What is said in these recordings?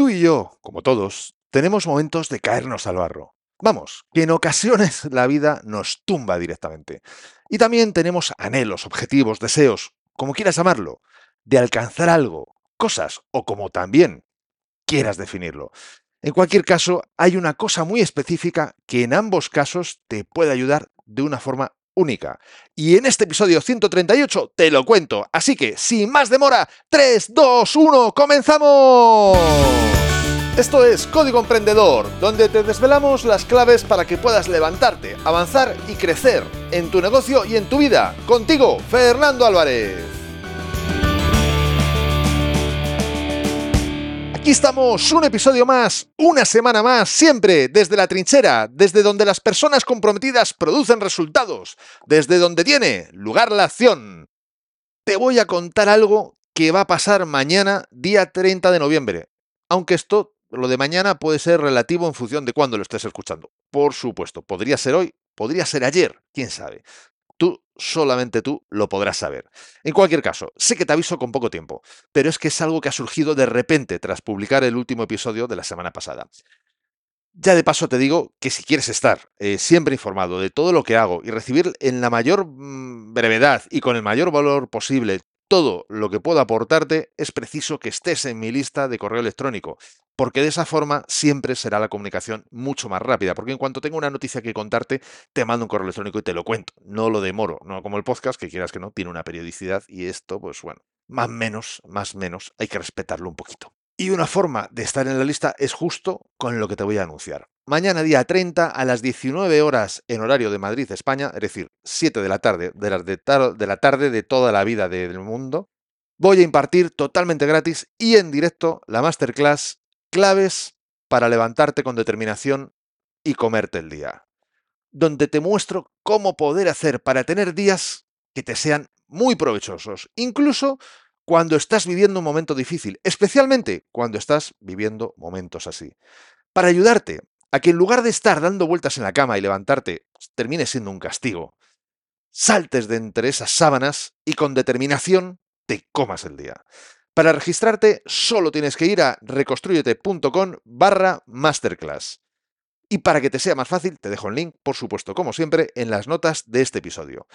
Tú y yo, como todos, tenemos momentos de caernos al barro. Vamos, que en ocasiones la vida nos tumba directamente. Y también tenemos anhelos, objetivos, deseos, como quieras llamarlo, de alcanzar algo, cosas o como también quieras definirlo. En cualquier caso, hay una cosa muy específica que en ambos casos te puede ayudar de una forma única. Y en este episodio 138 te lo cuento. Así que, sin más demora, 3, 2, 1, comenzamos. Esto es Código Emprendedor, donde te desvelamos las claves para que puedas levantarte, avanzar y crecer en tu negocio y en tu vida. Contigo, Fernando Álvarez. Aquí estamos, un episodio más, una semana más, siempre desde la trinchera, desde donde las personas comprometidas producen resultados, desde donde tiene lugar la acción. Te voy a contar algo que va a pasar mañana, día 30 de noviembre. Aunque esto, lo de mañana, puede ser relativo en función de cuándo lo estés escuchando. Por supuesto, podría ser hoy, podría ser ayer, quién sabe. Solamente tú, lo podrás saber. En cualquier caso, sé que te aviso con poco tiempo, pero es que es algo que ha surgido de repente tras publicar el último episodio de la semana pasada. Ya de paso te digo que si quieres estar eh, siempre informado de todo lo que hago y recibir en la mayor mm, brevedad y con el mayor valor posible todo lo que puedo aportarte, es preciso que estés en mi lista de correo electrónico, porque de esa forma siempre será la comunicación mucho más rápida, porque en cuanto tengo una noticia que contarte, te mando un correo electrónico y te lo cuento, no lo demoro, no como el podcast, que quieras que no, tiene una periodicidad y esto, pues bueno, más menos, más menos, hay que respetarlo un poquito. Y una forma de estar en la lista es justo con lo que te voy a anunciar. Mañana día 30 a las 19 horas en horario de Madrid, España, es decir, 7 de la tarde de, la tarde de toda la vida del mundo, voy a impartir totalmente gratis y en directo la masterclass Claves para levantarte con determinación y comerte el día, donde te muestro cómo poder hacer para tener días que te sean muy provechosos, incluso cuando estás viviendo un momento difícil, especialmente cuando estás viviendo momentos así. Para ayudarte a que en lugar de estar dando vueltas en la cama y levantarte termine siendo un castigo, saltes de entre esas sábanas y con determinación te comas el día. Para registrarte solo tienes que ir a reconstruyete.com barra masterclass. Y para que te sea más fácil, te dejo el link, por supuesto, como siempre, en las notas de este episodio.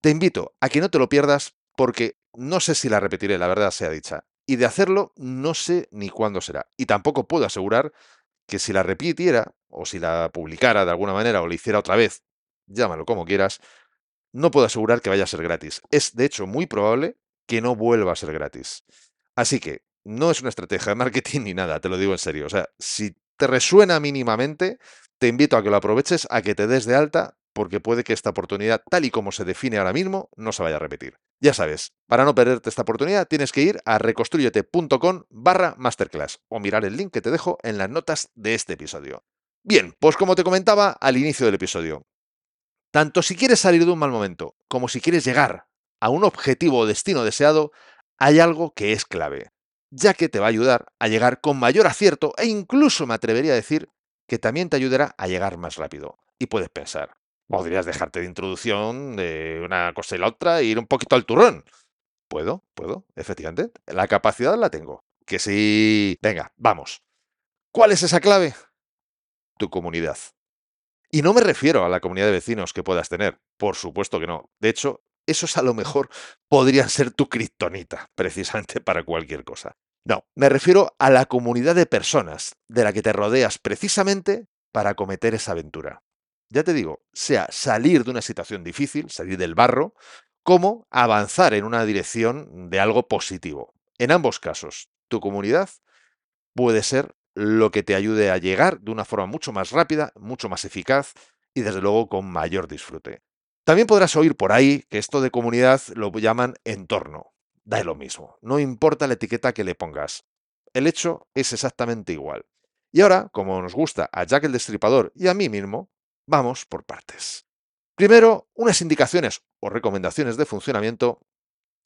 Te invito a que no te lo pierdas porque no sé si la repetiré, la verdad sea dicha. Y de hacerlo, no sé ni cuándo será. Y tampoco puedo asegurar que si la repitiera, o si la publicara de alguna manera, o la hiciera otra vez, llámalo como quieras, no puedo asegurar que vaya a ser gratis. Es, de hecho, muy probable que no vuelva a ser gratis. Así que no es una estrategia de marketing ni nada, te lo digo en serio. O sea, si te resuena mínimamente, te invito a que lo aproveches, a que te des de alta, porque puede que esta oportunidad, tal y como se define ahora mismo, no se vaya a repetir. Ya sabes, para no perderte esta oportunidad tienes que ir a reconstruyete.com barra masterclass o mirar el link que te dejo en las notas de este episodio. Bien, pues como te comentaba al inicio del episodio, tanto si quieres salir de un mal momento como si quieres llegar a un objetivo o destino deseado, hay algo que es clave, ya que te va a ayudar a llegar con mayor acierto e incluso me atrevería a decir que también te ayudará a llegar más rápido. Y puedes pensar, podrías dejarte de introducción de una cosa y la otra e ir un poquito al turrón. Puedo, puedo, efectivamente. La capacidad la tengo. Que sí. Venga, vamos. ¿Cuál es esa clave? Tu comunidad. Y no me refiero a la comunidad de vecinos que puedas tener. Por supuesto que no. De hecho, esos a lo mejor podrían ser tu kriptonita, precisamente para cualquier cosa. No, me refiero a la comunidad de personas de la que te rodeas precisamente para cometer esa aventura ya te digo, sea salir de una situación difícil, salir del barro, como avanzar en una dirección de algo positivo. En ambos casos, tu comunidad puede ser lo que te ayude a llegar de una forma mucho más rápida, mucho más eficaz y desde luego con mayor disfrute. También podrás oír por ahí que esto de comunidad lo llaman entorno. Da lo mismo, no importa la etiqueta que le pongas. El hecho es exactamente igual. Y ahora, como nos gusta a Jack el Destripador y a mí mismo, Vamos por partes. Primero, unas indicaciones o recomendaciones de funcionamiento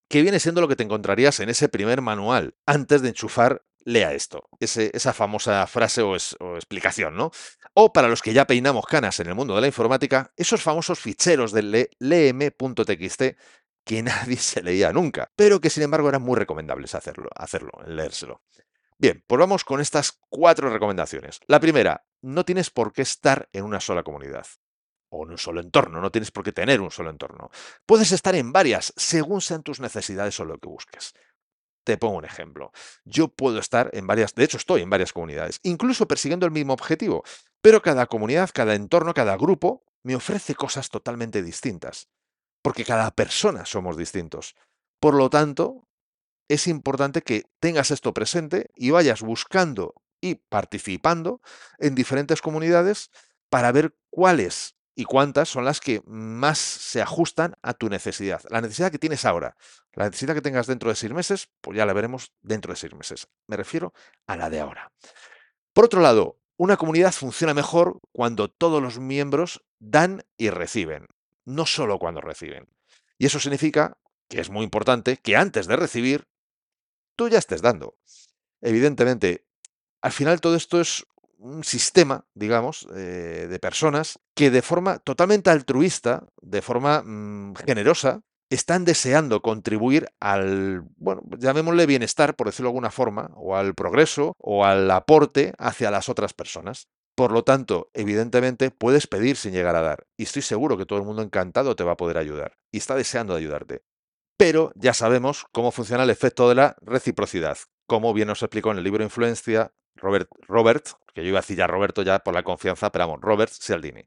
que viene siendo lo que te encontrarías en ese primer manual antes de enchufar lea esto, esa famosa frase o, explicación, ¿no? O para los que ya peinamos canas en el mundo de la informática, esos famosos ficheros de lem.txt que nadie se leía nunca, pero que sin embargo eran muy recomendables hacerlo, hacerlo, leérselo. Bien, pues vamos con estas cuatro recomendaciones. La primera, no tienes por qué estar en una sola comunidad o en un solo entorno, no tienes por qué tener un solo entorno. Puedes estar en varias según sean tus necesidades o lo que busques. Te pongo un ejemplo. Yo puedo estar en varias, de hecho estoy en varias comunidades, incluso persiguiendo el mismo objetivo, pero cada comunidad, cada entorno, cada grupo me ofrece cosas totalmente distintas, porque cada persona somos distintos. Por lo tanto, es importante que tengas esto presente y vayas buscando y participando en diferentes comunidades para ver cuáles y cuántas son las que más se ajustan a tu necesidad. La necesidad que tienes ahora, la necesidad que tengas dentro de seis meses, pues ya la veremos dentro de seis meses. Me refiero a la de ahora. Por otro lado, una comunidad funciona mejor cuando todos los miembros dan y reciben, no solo cuando reciben. Y eso significa que es muy importante que antes de recibir tú ya estés dando. Evidentemente, al final todo esto es un sistema, digamos, eh, de personas que de forma totalmente altruista, de forma mm, generosa, están deseando contribuir al, bueno, llamémosle bienestar, por decirlo de alguna forma, o al progreso o al aporte hacia las otras personas. Por lo tanto, evidentemente, puedes pedir sin llegar a dar. Y estoy seguro que todo el mundo encantado te va a poder ayudar. Y está deseando ayudarte pero ya sabemos cómo funciona el efecto de la reciprocidad, como bien nos explicó en el libro Influencia Robert, Robert que yo iba a decir ya Roberto ya por la confianza, pero vamos, Robert Cialdini.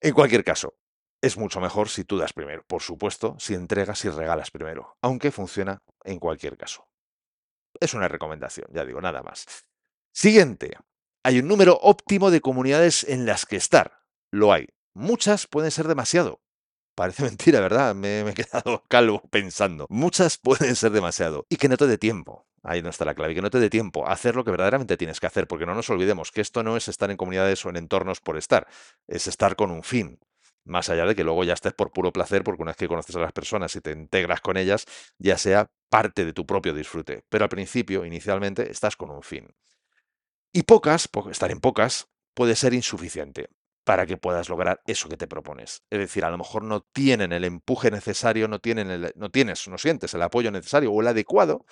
En cualquier caso, es mucho mejor si tú das primero, por supuesto, si entregas y regalas primero, aunque funciona en cualquier caso. Es una recomendación, ya digo, nada más. Siguiente, hay un número óptimo de comunidades en las que estar. Lo hay. Muchas pueden ser demasiado, Parece mentira, ¿verdad? Me, he quedado calvo pensando. Muchas pueden ser demasiado. Y que no te dé tiempo. Ahí no está la clave. Que no te dé tiempo a hacer lo que verdaderamente tienes que hacer. Porque no nos olvidemos que esto no es estar en comunidades o en entornos por estar. Es estar con un fin. Más allá de que luego ya estés por puro placer, porque una vez que conoces a las personas y te integras con ellas, ya sea parte de tu propio disfrute. Pero al principio, inicialmente, estás con un fin. Y pocas, estar en pocas, puede ser insuficiente para que puedas lograr eso que te propones. Es decir, a lo mejor no tienen el empuje necesario, no, tienen el, no tienes, no sientes el apoyo necesario o el adecuado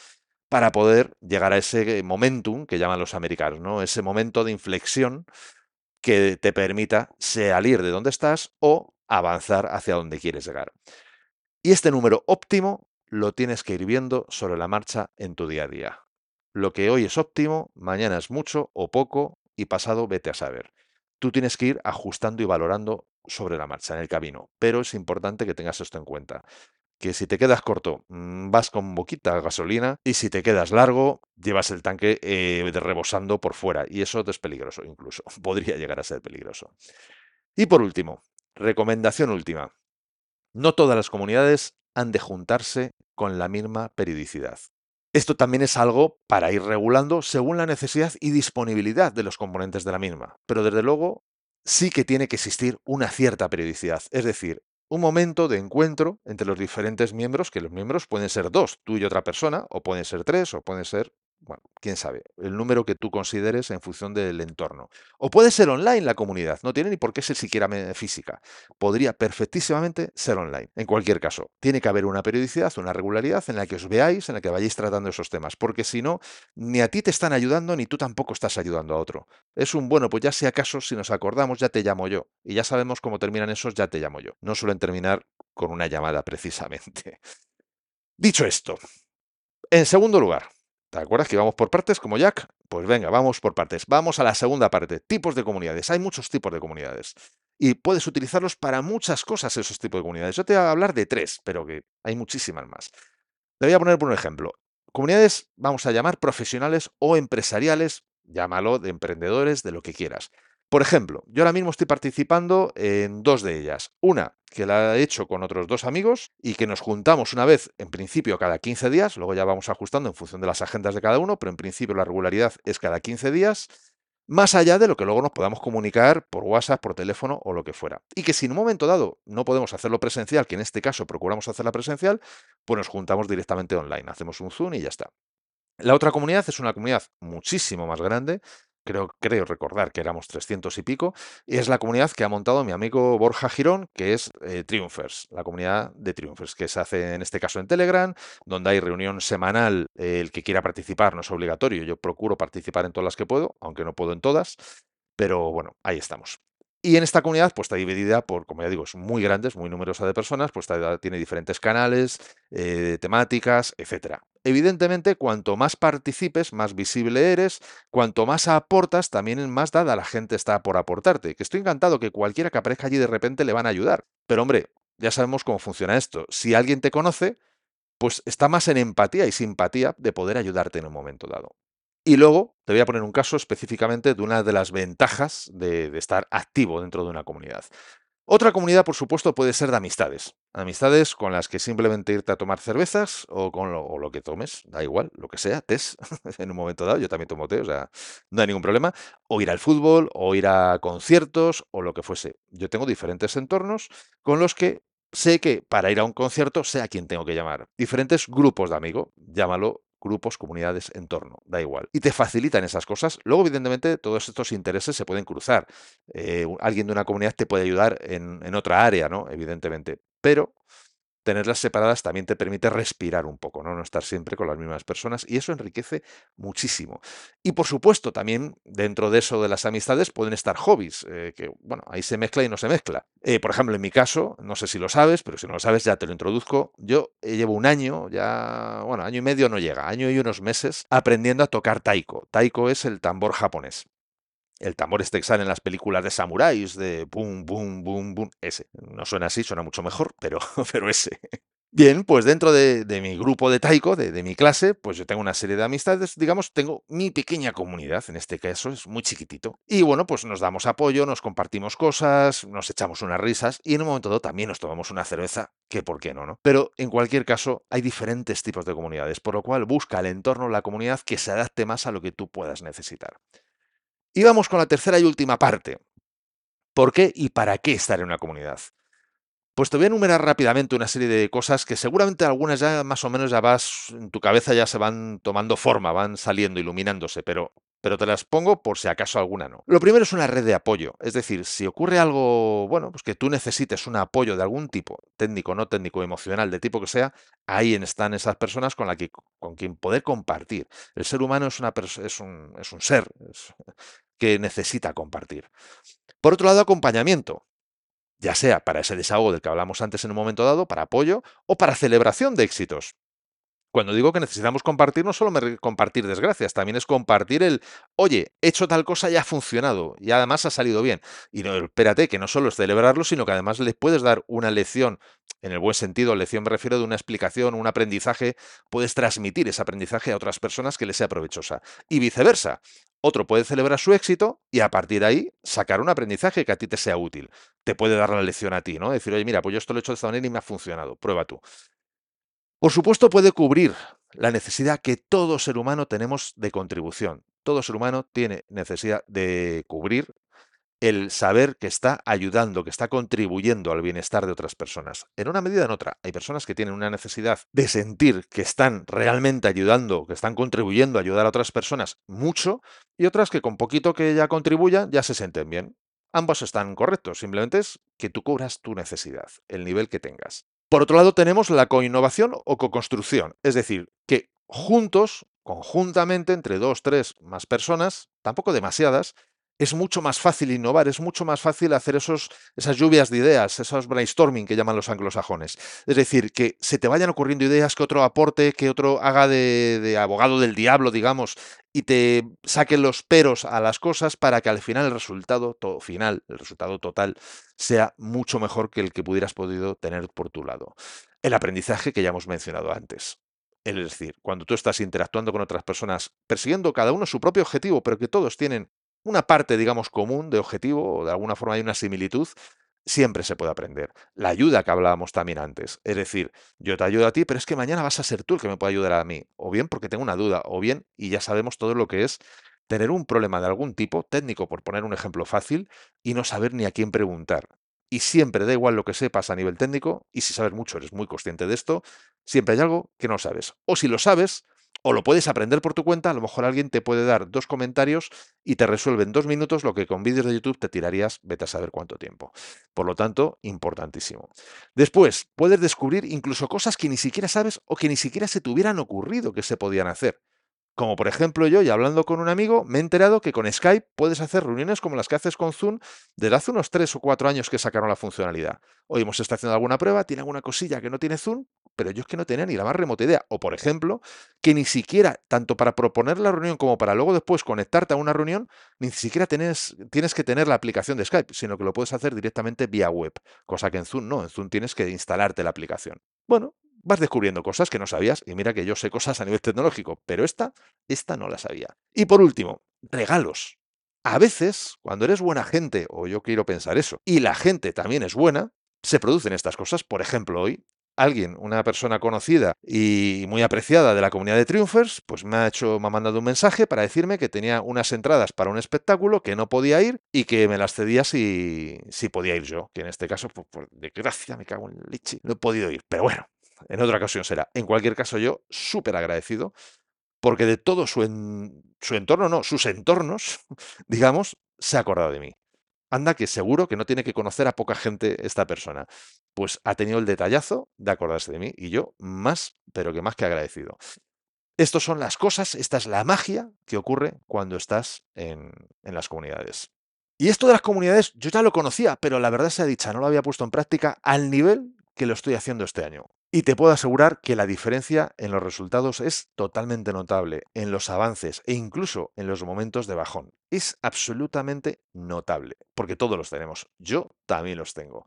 para poder llegar a ese momentum que llaman los americanos, ¿no? Ese momento de inflexión que te permita salir de donde estás o avanzar hacia donde quieres llegar. Y este número óptimo lo tienes que ir viendo sobre la marcha en tu día a día. Lo que hoy es óptimo, mañana es mucho o poco y pasado vete a saber tú tienes que ir ajustando y valorando sobre la marcha en el camino. Pero es importante que tengas esto en cuenta. Que si te quedas corto, mm, vas con boquita gasolina y si te quedas largo, llevas el tanque eh, rebosando por fuera. Y eso es peligroso incluso. Podría llegar a ser peligroso. Y por último, recomendación última. No todas las comunidades han de juntarse con la misma periodicidad. Esto también es algo para ir regulando según la necesidad y disponibilidad de los componentes de la misma. Pero desde luego sí que tiene que existir una cierta periodicidad. Es decir, un momento de encuentro entre los diferentes miembros, que los miembros pueden ser dos, tú y otra persona, o pueden ser tres, o pueden ser bueno, quién sabe, el número que tú consideres en función del entorno. O puede ser online la comunidad, no tiene ni por qué ser siquiera física. Podría perfectísimamente ser online. En cualquier caso, tiene que haber una periodicidad, una regularidad en la que os veáis, en la que vayáis tratando esos temas, porque si no, ni a ti te están ayudando, ni tú tampoco estás ayudando a otro. Es un bueno, pues ya si acaso, si nos acordamos, ya te llamo yo. Y ya sabemos cómo terminan esos, ya te llamo yo. No suelen terminar con una llamada precisamente. Dicho esto, en segundo lugar, ¿Te acuerdas que vamos por partes como Jack? Pues venga, vamos por partes. Vamos a la segunda parte, tipos de comunidades. Hay muchos tipos de comunidades y puedes utilizarlos para muchas cosas esos tipos de comunidades. Yo te voy a hablar de tres, pero que hay muchísimas más. Te voy a poner por un ejemplo. Comunidades, vamos a llamar profesionales o empresariales, llámalo de emprendedores, de lo que quieras. Por ejemplo, yo ahora mismo estoy participando en dos de ellas. Una que la he hecho con otros dos amigos y que nos juntamos una vez, en principio cada 15 días, luego ya vamos ajustando en función de las agendas de cada uno, pero en principio la regularidad es cada 15 días, más allá de lo que luego nos podamos comunicar por WhatsApp, por teléfono o lo que fuera. Y que si en un momento dado no podemos hacerlo presencial, que en este caso procuramos hacerla presencial, pues nos juntamos directamente online, hacemos un Zoom y ya está. La otra comunidad es una comunidad muchísimo más grande, creo, creo recordar que éramos 300 y pico, y es la comunidad que ha montado mi amigo Borja Girón, que es eh, Triumphers, la comunidad de Triumphers, que se hace en este caso en Telegram, donde hay reunión semanal, eh, el que quiera participar no es obligatorio, yo procuro participar en todas las que puedo, aunque no puedo en todas, pero bueno, ahí estamos. Y en esta comunidad, pues está dividida por, como ya digo, es muy grande, es muy numerosa de personas, pues tiene diferentes canales, eh, temáticas, etcétera. Evidentemente, cuanto más participes, más visible eres, cuanto más aportas, también más dada la gente está por aportarte. Que estoy encantado que cualquiera que aparezca allí de repente le van a ayudar. Pero hombre, ya sabemos cómo funciona esto. Si alguien te conoce, pues está más en empatía y simpatía de poder ayudarte en un momento dado. Y luego te voy a poner un caso específicamente de una de las ventajas de, estar activo dentro de una comunidad. Otra comunidad, por supuesto, puede ser de amistades. Amistades con las que simplemente irte a tomar cervezas o con lo, que tomes, da igual, lo que sea, tés, en un momento dado, yo también tomo té, o sea, no hay ningún problema. O ir al fútbol, o ir a conciertos, o lo que fuese. Yo tengo diferentes entornos con los que sé que para ir a un concierto sé a quién tengo que llamar. Diferentes grupos de amigos, llámalo grupos, comunidades, entorno, da igual. Y te facilitan esas cosas. Luego, evidentemente, todos estos intereses se pueden cruzar. Eh, alguien de una comunidad te puede ayudar en, en otra área, ¿no? Evidentemente. Pero tenerlas separadas también te permite respirar un poco, ¿no? No estar siempre con las mismas personas y eso enriquece muchísimo. Y por supuesto, también dentro de eso de las amistades pueden estar hobbies, eh, que bueno, ahí se mezcla y no se mezcla. Eh, por ejemplo, en mi caso, no sé si lo sabes, pero si no lo sabes ya te lo introduzco. Yo eh, llevo un año, ya, bueno, año y medio no llega, año y unos meses aprendiendo a tocar taiko. Taiko es el tambor japonés. El tambor este que sale en las películas de samuráis, de boom, boom, boom, boom, ese. No suena así, suena mucho mejor, pero, pero ese. Bien, pues dentro de, mi grupo de taiko, de, de, mi clase, pues yo tengo una serie de amistades, digamos, tengo mi pequeña comunidad, en este caso es muy chiquitito. Y bueno, pues nos damos apoyo, nos compartimos cosas, nos echamos unas risas y en un momento dado también nos tomamos una cerveza, que por qué no, ¿no? Pero en cualquier caso, hay diferentes tipos de comunidades, por lo cual busca el entorno, la comunidad que se adapte más a lo que tú puedas necesitar. Y vamos con la tercera y última parte. ¿Por qué y para qué estar en una comunidad? Pues te voy a enumerar rápidamente una serie de cosas que seguramente algunas ya más o menos ya vas, en tu cabeza ya se van tomando forma, van saliendo, iluminándose, pero, pero te las pongo por si acaso alguna no. Lo primero es una red de apoyo, es decir, si ocurre algo, bueno, pues que tú necesites un apoyo de algún tipo, técnico, no técnico, emocional, de tipo que sea, ahí están esas personas con, la que, con quien poder compartir. El ser humano es, una, es, un, es un ser, que necesita compartir. Por otro lado, acompañamiento, ya sea para ese desahogo del que hablamos antes en un momento dado, para apoyo o para celebración de éxitos. Cuando digo que necesitamos compartir, no solo compartir desgracias, también es compartir el, oye, he hecho tal cosa y ha funcionado, y además ha salido bien. Y no, espérate, que no solo es celebrarlo, sino que además le puedes dar una lección, en el buen sentido, lección me refiero de una explicación, un aprendizaje, puedes transmitir ese aprendizaje a otras personas que les sea provechosa. Y viceversa. Otro puede celebrar su éxito y a partir de ahí sacar un aprendizaje que a ti te sea útil. Te puede dar la lección a ti, ¿no? Decir, oye, mira, pues yo esto lo he hecho de esta manera y me ha funcionado. Prueba tú. Por supuesto, puede cubrir la necesidad que todo ser humano tenemos de contribución. Todo ser humano tiene necesidad de cubrir el saber que está ayudando, que está contribuyendo al bienestar de otras personas. En una medida o en otra, hay personas que tienen una necesidad de sentir que están realmente ayudando, que están contribuyendo a ayudar a otras personas mucho, y otras que con poquito que ya contribuyan ya se sienten bien. Ambos están correctos, simplemente es que tú cubras tu necesidad, el nivel que tengas. Por otro lado, tenemos la coinnovación o co-construcción, es decir, que juntos, conjuntamente, entre dos, tres más personas, tampoco demasiadas, es mucho más fácil innovar, es mucho más fácil hacer esos, esas lluvias de ideas, esos brainstorming que llaman los anglosajones. Es decir, que se te vayan ocurriendo ideas, que otro aporte, que otro haga de, abogado del diablo, digamos, y te saque los peros a las cosas para que al final el resultado final, el resultado total, sea mucho mejor que el que pudieras podido tener por tu lado. El aprendizaje que ya hemos mencionado antes. Es decir, cuando tú estás interactuando con otras personas, persiguiendo cada uno su propio objetivo, pero que todos tienen una parte, digamos, común de objetivo, o de alguna forma hay una similitud, siempre se puede aprender. La ayuda que hablábamos también antes. Es decir, yo te ayudo a ti, pero es que mañana vas a ser tú el que me puede ayudar a mí. O bien porque tengo una duda, o bien, y ya sabemos todo lo que es tener un problema de algún tipo, técnico por poner un ejemplo fácil, y no saber ni a quién preguntar. Y siempre da igual lo que sepas a nivel técnico, y si sabes mucho, eres muy consciente de esto, siempre hay algo que no sabes. O si lo sabes, o lo puedes aprender por tu cuenta, a lo mejor alguien te puede dar dos comentarios y te resuelve en dos minutos lo que con vídeos de YouTube te tirarías, vete a saber cuánto tiempo. Por lo tanto, importantísimo. Después, puedes descubrir incluso cosas que ni siquiera sabes o que ni siquiera se te hubieran ocurrido que se podían hacer. Como por ejemplo yo, y hablando con un amigo, me he enterado que con Skype puedes hacer reuniones como las que haces con Zoom desde hace unos 3 o 4 años que sacaron la funcionalidad. Hoy hemos estado haciendo alguna prueba, tiene alguna cosilla que no tiene Zoom, pero yo es que no tenía ni la más remota idea. O por ejemplo, que ni siquiera, tanto para proponer la reunión como para luego después conectarte a una reunión, ni siquiera tienes, tienes que tener la aplicación de Skype, sino que lo puedes hacer directamente vía web, cosa que en Zoom no, en Zoom tienes que instalarte la aplicación. Bueno, vas descubriendo cosas que no sabías. Y mira que yo sé cosas a nivel tecnológico, pero esta, esta no la sabía. Y por último, regalos. A veces, cuando eres buena gente, o yo quiero pensar eso, y la gente también es buena, se producen estas cosas. Por ejemplo, hoy alguien, una persona conocida y muy apreciada de la comunidad de Triumphers, pues me ha hecho, me ha mandado un mensaje para decirme que tenía unas entradas para un espectáculo que no podía ir y que me las cedía si, si podía ir yo. Que en este caso, pues, por desgracia, me cago en leche, no he podido ir. Pero bueno, en otra ocasión será. En cualquier caso, yo súper agradecido porque de todo su, su entorno, no, sus entornos, digamos, se ha acordado de mí. Anda que seguro que no tiene que conocer a poca gente esta persona. Pues ha tenido el detallazo de acordarse de mí y yo más, pero que más que agradecido. Estas son las cosas, esta es la magia que ocurre cuando estás en, en las comunidades. Y esto de las comunidades yo ya lo conocía, pero la verdad se ha dicha, no lo había puesto en práctica al nivel que lo estoy haciendo este año. Y te puedo asegurar que la diferencia en los resultados es totalmente notable, en los avances e incluso en los momentos de bajón. Es absolutamente notable, porque todos los tenemos. Yo también los tengo.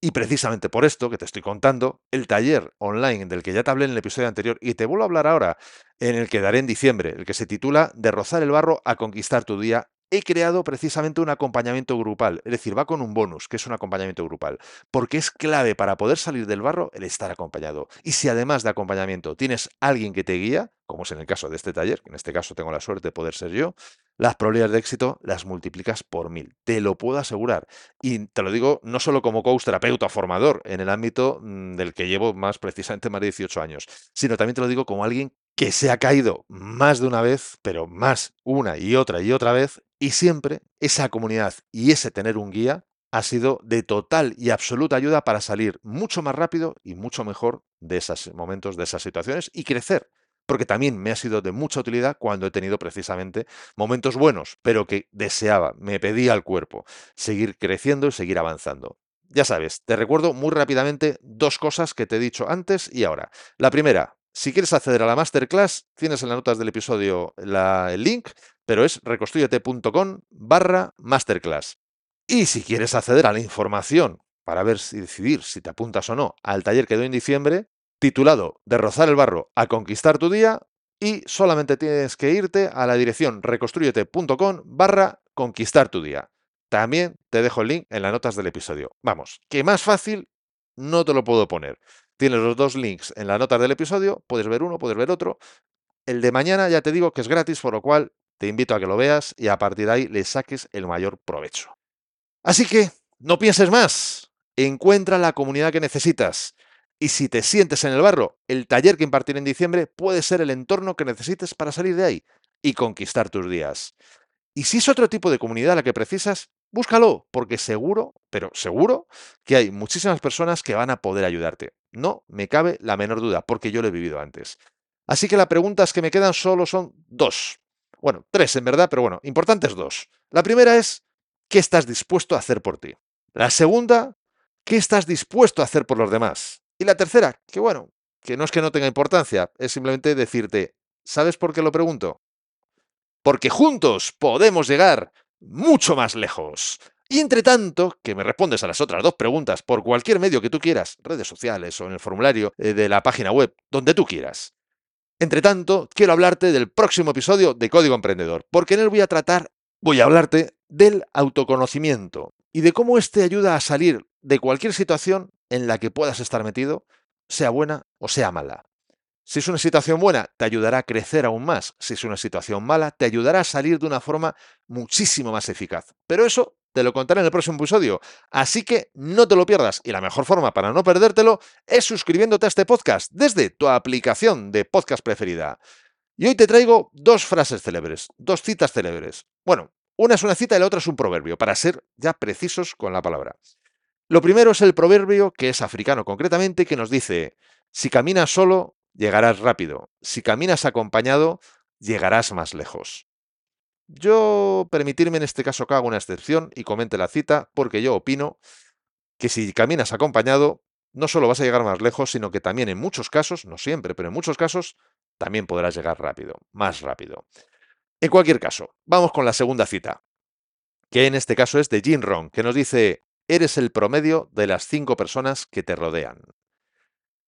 Y precisamente por esto que te estoy contando, el taller online del que ya te hablé en el episodio anterior y te vuelvo a hablar ahora, en el que daré en diciembre, el que se titula De rozar el barro a conquistar tu día, he creado precisamente un acompañamiento grupal, es decir, va con un bonus, que es un acompañamiento grupal, porque es clave para poder salir del barro el estar acompañado. Y si además de acompañamiento tienes alguien que te guía, como es en el caso de este taller, que en este caso tengo la suerte de poder ser yo, las probabilidades de éxito las multiplicas por mil. Te lo puedo asegurar. Y te lo digo no solo como coach, terapeuta, formador, en el ámbito mm, del que llevo más precisamente más de 18 años, sino también te lo digo como alguien que se ha caído más de una vez, pero más una y otra y otra vez, y siempre esa comunidad y ese tener un guía ha sido de total y absoluta ayuda para salir mucho más rápido y mucho mejor de esos momentos, de esas situaciones y crecer. Porque también me ha sido de mucha utilidad cuando he tenido precisamente momentos buenos, pero que deseaba, me pedía al cuerpo seguir creciendo y seguir avanzando. Ya sabes, te recuerdo muy rápidamente dos cosas que te he dicho antes y ahora. La primera, si quieres acceder a la masterclass, tienes en las notas del episodio el link, pero es reconstruyete.com barra masterclass. Y si quieres acceder a la información para ver si decidir si te apuntas o no al taller que doy en diciembre, titulado De rozar el barro a conquistar tu día, y solamente tienes que irte a la dirección reconstruyete.com barra conquistar tu día. También te dejo el link en las notas del episodio. Vamos, que más fácil no te lo puedo poner. Tienes los dos links en las notas del episodio, puedes ver uno, puedes ver otro. El de mañana ya te digo que es gratis, por lo cual te invito a que lo veas y a partir de ahí le saques el mayor provecho. Así que, no pienses más, encuentra la comunidad que necesitas. Y si te sientes en el barro, el taller que impartiré en diciembre puede ser el entorno que necesites para salir de ahí y conquistar tus días. Y si es otro tipo de comunidad la que precisas, búscalo, porque seguro, pero seguro, que hay muchísimas personas que van a poder ayudarte. No me cabe la menor duda, porque yo lo he vivido antes. Así que las preguntas que me quedan solo son dos. Bueno, tres en verdad, pero bueno, importantes dos. La primera es, ¿qué estás dispuesto a hacer por ti? La segunda, ¿qué estás dispuesto a hacer por los demás? Y la tercera, que bueno, que no es que no tenga importancia, es simplemente decirte, ¿sabes por qué lo pregunto? Porque juntos podemos llegar mucho más lejos. Y entre tanto, que me respondes a las otras dos preguntas por cualquier medio que tú quieras, redes sociales o en el formulario eh, de la página web, donde tú quieras. Entre tanto, quiero hablarte del próximo episodio de Código Emprendedor, porque en él voy a tratar, voy a hablarte del autoconocimiento y de cómo éste ayuda a salir de cualquier situación en la que puedas estar metido, sea buena o sea mala. Si es una situación buena, te ayudará a crecer aún más. Si es una situación mala, te ayudará a salir de una forma muchísimo más eficaz. Pero eso te lo contaré en el próximo episodio. Así que no te lo pierdas. Y la mejor forma para no perdértelo es suscribiéndote a este podcast desde tu aplicación de podcast preferida. Y hoy te traigo dos frases célebres, dos citas célebres. Bueno, una es una cita y la otra es un proverbio, para ser ya precisos con la palabra. Lo primero es el proverbio, que es africano concretamente, que nos dice, si caminas solo, llegarás rápido. Si caminas acompañado, llegarás más lejos. Yo permitirme en este caso que haga una excepción y comente la cita, porque yo opino que si caminas acompañado, no solo vas a llegar más lejos, sino que también en muchos casos, no siempre, pero en muchos casos, también podrás llegar rápido, más rápido. En cualquier caso, vamos con la segunda cita, que en este caso es de Jim Rohn, que nos dice, eres el promedio de las cinco personas que te rodean.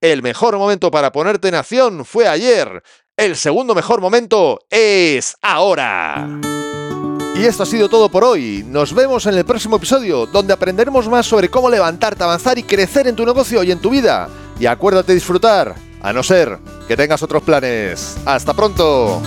el mejor momento para ponerte en acción fue ayer. El segundo mejor momento es ahora. Y esto ha sido todo por hoy. Nos vemos en el próximo episodio, donde aprenderemos más sobre cómo levantarte, avanzar y crecer en tu negocio y en tu vida. Y acuérdate de disfrutar, a no ser que tengas otros planes. ¡Hasta pronto!